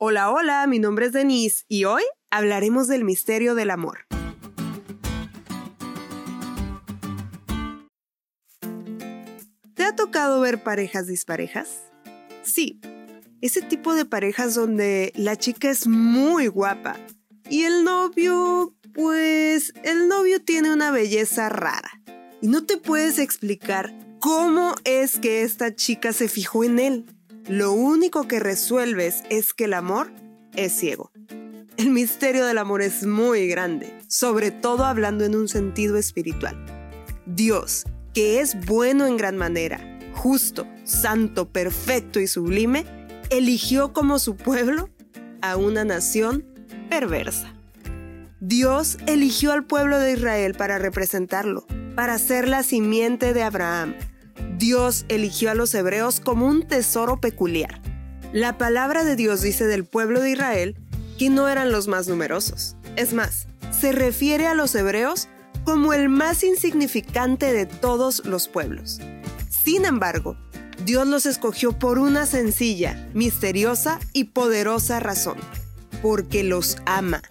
Hola, hola, mi nombre es Denise y hoy hablaremos del misterio del amor. ¿Te ha tocado ver parejas disparejas? Sí, ese tipo de parejas donde la chica es muy guapa y el novio, pues el novio tiene una belleza rara y no te puedes explicar cómo es que esta chica se fijó en él. Lo único que resuelves es que el amor es ciego. El misterio del amor es muy grande, sobre todo hablando en un sentido espiritual. Dios, que es bueno en gran manera, justo, santo, perfecto y sublime, eligió como su pueblo a una nación perversa. Dios eligió al pueblo de Israel para representarlo, para ser la simiente de Abraham, Dios eligió a los hebreos como un tesoro peculiar. La palabra de Dios dice del pueblo de Israel que no eran los más numerosos. Es más, se refiere a los hebreos como el más insignificante de todos los pueblos. Sin embargo, Dios los escogió por una sencilla, misteriosa y poderosa razón, porque los ama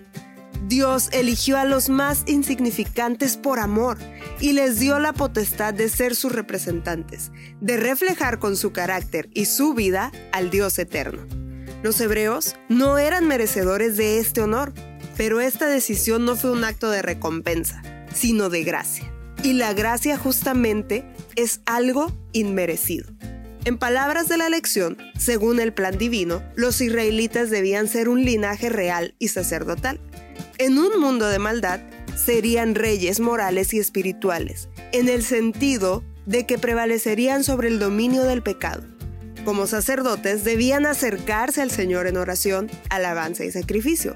Dios eligió a los más insignificantes por amor y les dio la potestad de ser sus representantes, de reflejar con su carácter y su vida al Dios eterno. Los hebreos no eran merecedores de este honor, pero esta decisión no fue un acto de recompensa, sino de gracia. Y la gracia justamente es algo inmerecido. En palabras de la lección, según el plan divino, los israelitas debían ser un linaje real y sacerdotal en un mundo de maldad, serían reyes morales y espirituales, en el sentido de que prevalecerían sobre el dominio del pecado. Como sacerdotes debían acercarse al Señor en oración, alabanza y sacrificio.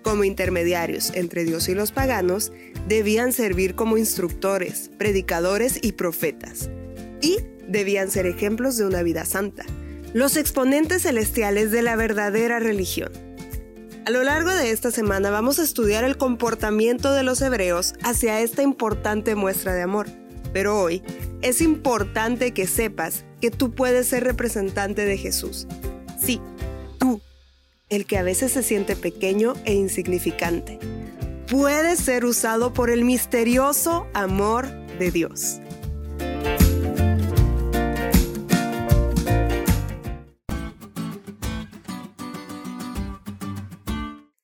Como intermediarios entre Dios y los paganos, debían servir como instructores, predicadores y profetas. Y debían ser ejemplos de una vida santa, los exponentes celestiales de la verdadera religión. A lo largo de esta semana vamos a estudiar el comportamiento de los hebreos hacia esta importante muestra de amor. Pero hoy es importante que sepas que tú puedes ser representante de Jesús. Sí, tú, el que a veces se siente pequeño e insignificante. Puedes ser usado por el misterioso amor de Dios.